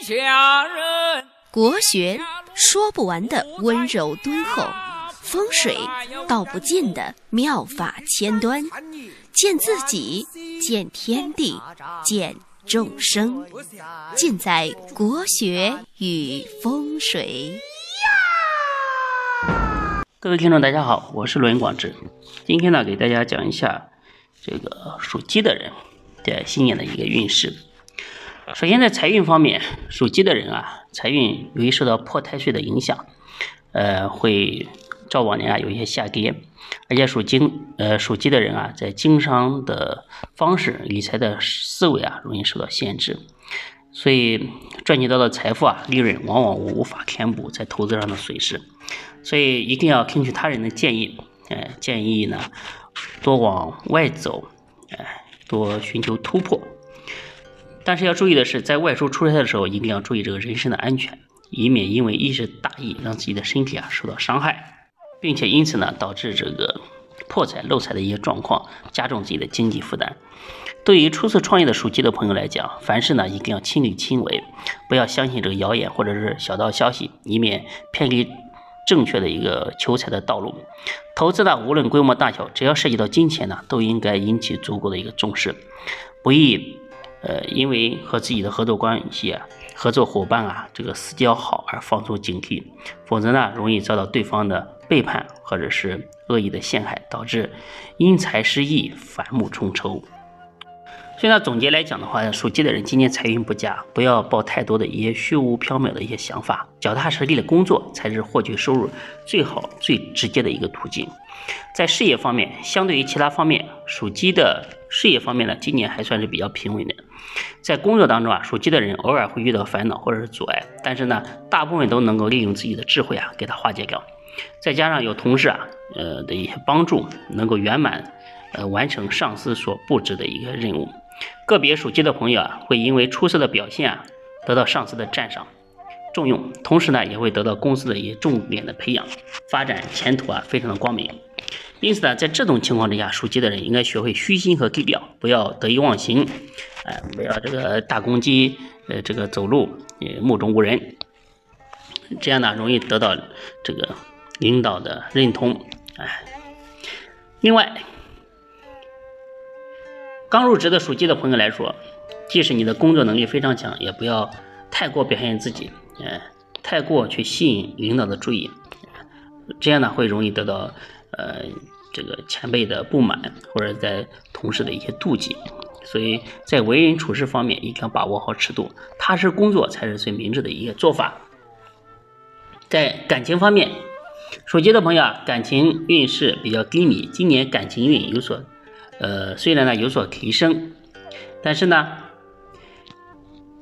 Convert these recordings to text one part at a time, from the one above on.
下人。国学说不完的温柔敦厚，风水道不尽的妙法千端，见自己，见天地，见众生，尽在国学与风水。各位听众，大家好，我是罗云广志。今天呢，给大家讲一下这个属鸡的人在新年的一个运势。首先，在财运方面，属鸡的人啊，财运由于受到破太岁的影响，呃，会照往年啊有一些下跌，而且属金呃属鸡的人啊，在经商的方式、理财的思维啊，容易受到限制，所以赚取到的财富啊，利润往往无法填补在投资上的损失，所以一定要听取他人的建议，呃，建议呢多往外走，哎，多寻求突破。但是要注意的是，在外出出差的时候，一定要注意这个人身的安全，以免因为一时大意，让自己的身体啊受到伤害，并且因此呢导致这个破财漏财的一些状况，加重自己的经济负担。对于初次创业的属鸡的朋友来讲，凡事呢一定要亲力亲为，不要相信这个谣言或者是小道消息，以免偏离正确的一个求财的道路。投资呢，无论规模大小，只要涉及到金钱呢，都应该引起足够的一个重视，不宜。呃，因为和自己的合作关系啊、合作伙伴啊，这个私交好而放松警惕，否则呢，容易遭到对方的背叛或者是恶意的陷害，导致因财失义、反目成仇。所以呢，总结来讲的话，属鸡的人今年财运不佳，不要抱太多的一些虚无缥缈的一些想法，脚踏实地的工作才是获取收入最好、最直接的一个途径。在事业方面，相对于其他方面，属鸡的事业方面呢，今年还算是比较平稳的。在工作当中啊，属鸡的人偶尔会遇到烦恼或者是阻碍，但是呢，大部分都能够利用自己的智慧啊，给它化解掉。再加上有同事啊，呃的一些帮助，能够圆满呃完成上司所布置的一个任务。个别属鸡的朋友啊，会因为出色的表现啊，得到上司的赞赏、重用，同时呢，也会得到公司的一些重点的培养，发展前途啊，非常的光明。因此呢，在这种情况之下，属鸡的人应该学会虚心和低调，不要得意忘形，哎，不要这个大公鸡，呃，这个走路呃目中无人，这样呢，容易得到这个领导的认同，哎。另外，刚入职的属鸡的朋友来说，即使你的工作能力非常强，也不要太过表现自己，呃，太过去吸引领导的注意，这样呢会容易得到呃这个前辈的不满，或者在同事的一些妒忌。所以在为人处事方面，一定要把握好尺度，踏实工作才是最明智的一个做法。在感情方面，属鸡的朋友啊，感情运势比较低迷，今年感情运有所。呃，虽然呢有所提升，但是呢，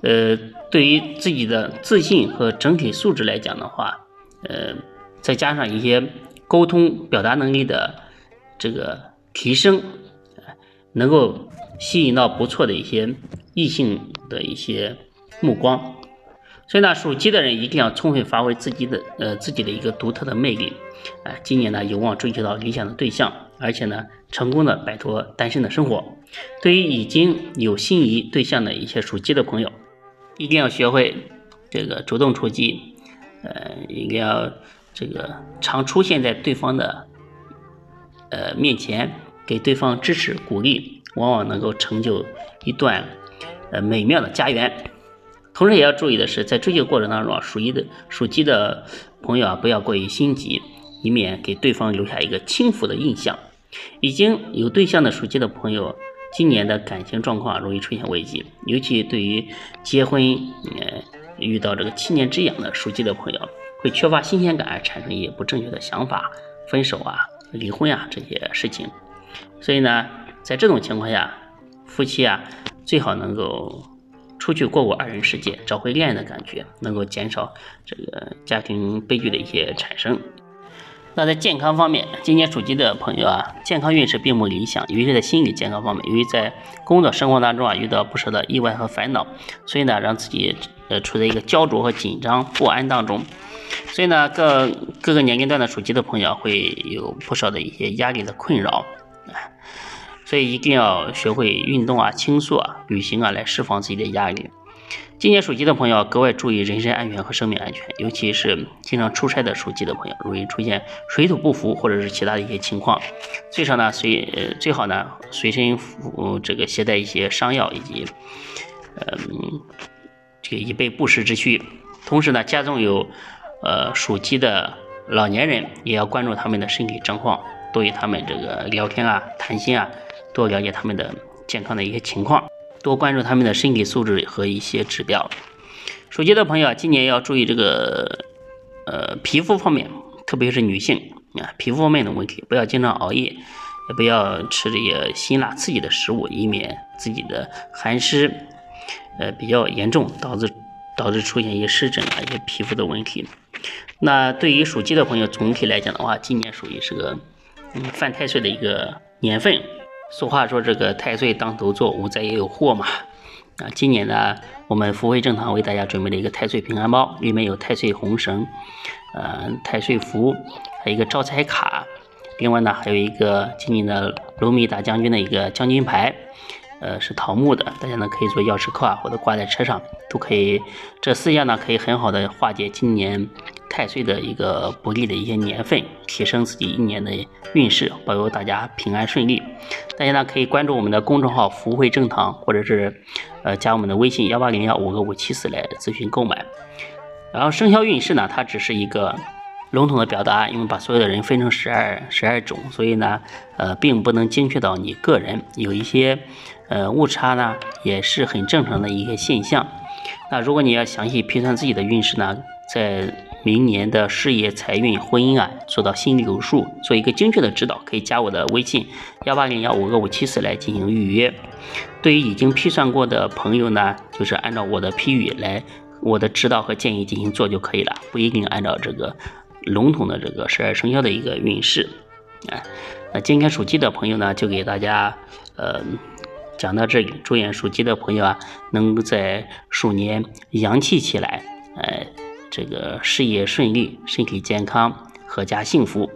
呃，对于自己的自信和整体素质来讲的话，呃，再加上一些沟通表达能力的这个提升，能够吸引到不错的一些异性的一些目光。所以呢，属鸡的人一定要充分发挥自己的呃自己的一个独特的魅力，哎，今年呢有望追求到理想的对象。而且呢，成功的摆脱单身的生活。对于已经有心仪对象的一些属鸡的朋友，一定要学会这个主动出击，呃，一定要这个常出现在对方的呃面前，给对方支持鼓励，往往能够成就一段呃美妙的家园。同时也要注意的是，在追求过程当中啊，属鸡的属鸡的朋友啊，不要过于心急，以免给对方留下一个轻浮的印象。已经有对象的属鸡的朋友，今年的感情状况容易出现危机，尤其对于结婚，呃，遇到这个七年之痒的属鸡的朋友，会缺乏新鲜感产生一些不正确的想法，分手啊、离婚啊这些事情。所以呢，在这种情况下，夫妻啊最好能够出去过过二人世界，找回恋爱的感觉，能够减少这个家庭悲剧的一些产生。那在健康方面，今年属鸡的朋友啊，健康运势并不理想，尤其是在心理健康方面，由于在工作生活当中啊遇到不少的意外和烦恼，所以呢，让自己呃处在一个焦灼和紧张不安当中，所以呢，各各个年龄段的属鸡的朋友会有不少的一些压力的困扰，所以一定要学会运动啊、倾诉啊、旅行啊，来释放自己的压力。今年属鸡的朋友格外注意人身安全和生命安全，尤其是经常出差的属鸡的朋友，容易出现水土不服或者是其他的一些情况。最少呢随最好呢随身服这个携带一些伤药以及嗯这个以备不时之需。同时呢家中有呃属鸡的老年人，也要关注他们的身体状况，多与他们这个聊天啊谈心啊，多了解他们的健康的一些情况。多关注他们的身体素质和一些指标。属鸡的朋友啊今年要注意这个呃皮肤方面，特别是女性啊皮肤方面的问题，不要经常熬夜，也不要吃这些辛辣刺激的食物，以免自己的寒湿呃比较严重，导致导致出现一些湿疹啊一些皮肤的问题。那对于属鸡的朋友，总体来讲的话，今年属于是个嗯犯太岁的一个年份。俗话说：“这个太岁当头坐，无灾也有祸嘛。”啊，今年呢，我们福慧正堂为大家准备了一个太岁平安包，里面有太岁红绳，呃，太岁符，还有一个招财卡，另外呢，还有一个今年的卢米大将军的一个将军牌，呃，是桃木的，大家呢可以做钥匙扣啊，或者挂在车上，都可以。这四样呢，可以很好的化解今年。太岁的一个不利的一些年份，提升自己一年的运势，保佑大家平安顺利。大家呢可以关注我们的公众号“福慧正堂”，或者是呃加我们的微信幺八零幺五个五七四来咨询购买。然后生肖运势呢，它只是一个笼统的表达，因为把所有的人分成十二十二种，所以呢呃并不能精确到你个人，有一些呃误差呢也是很正常的一些现象。那如果你要详细批算自己的运势呢，在明年的事业、财运、婚姻啊，做到心里有数，做一个精确的指导，可以加我的微信幺八零幺五个五七四来进行预约。对于已经批算过的朋友呢，就是按照我的批语来，我的指导和建议进行做就可以了，不一定按照这个笼统的这个十二生肖的一个运势。啊，那今天属鸡的朋友呢，就给大家呃讲到这里，祝愿属鸡的朋友啊，能在鼠年阳气起来，呃。这个事业顺利，身体健康，阖家幸福。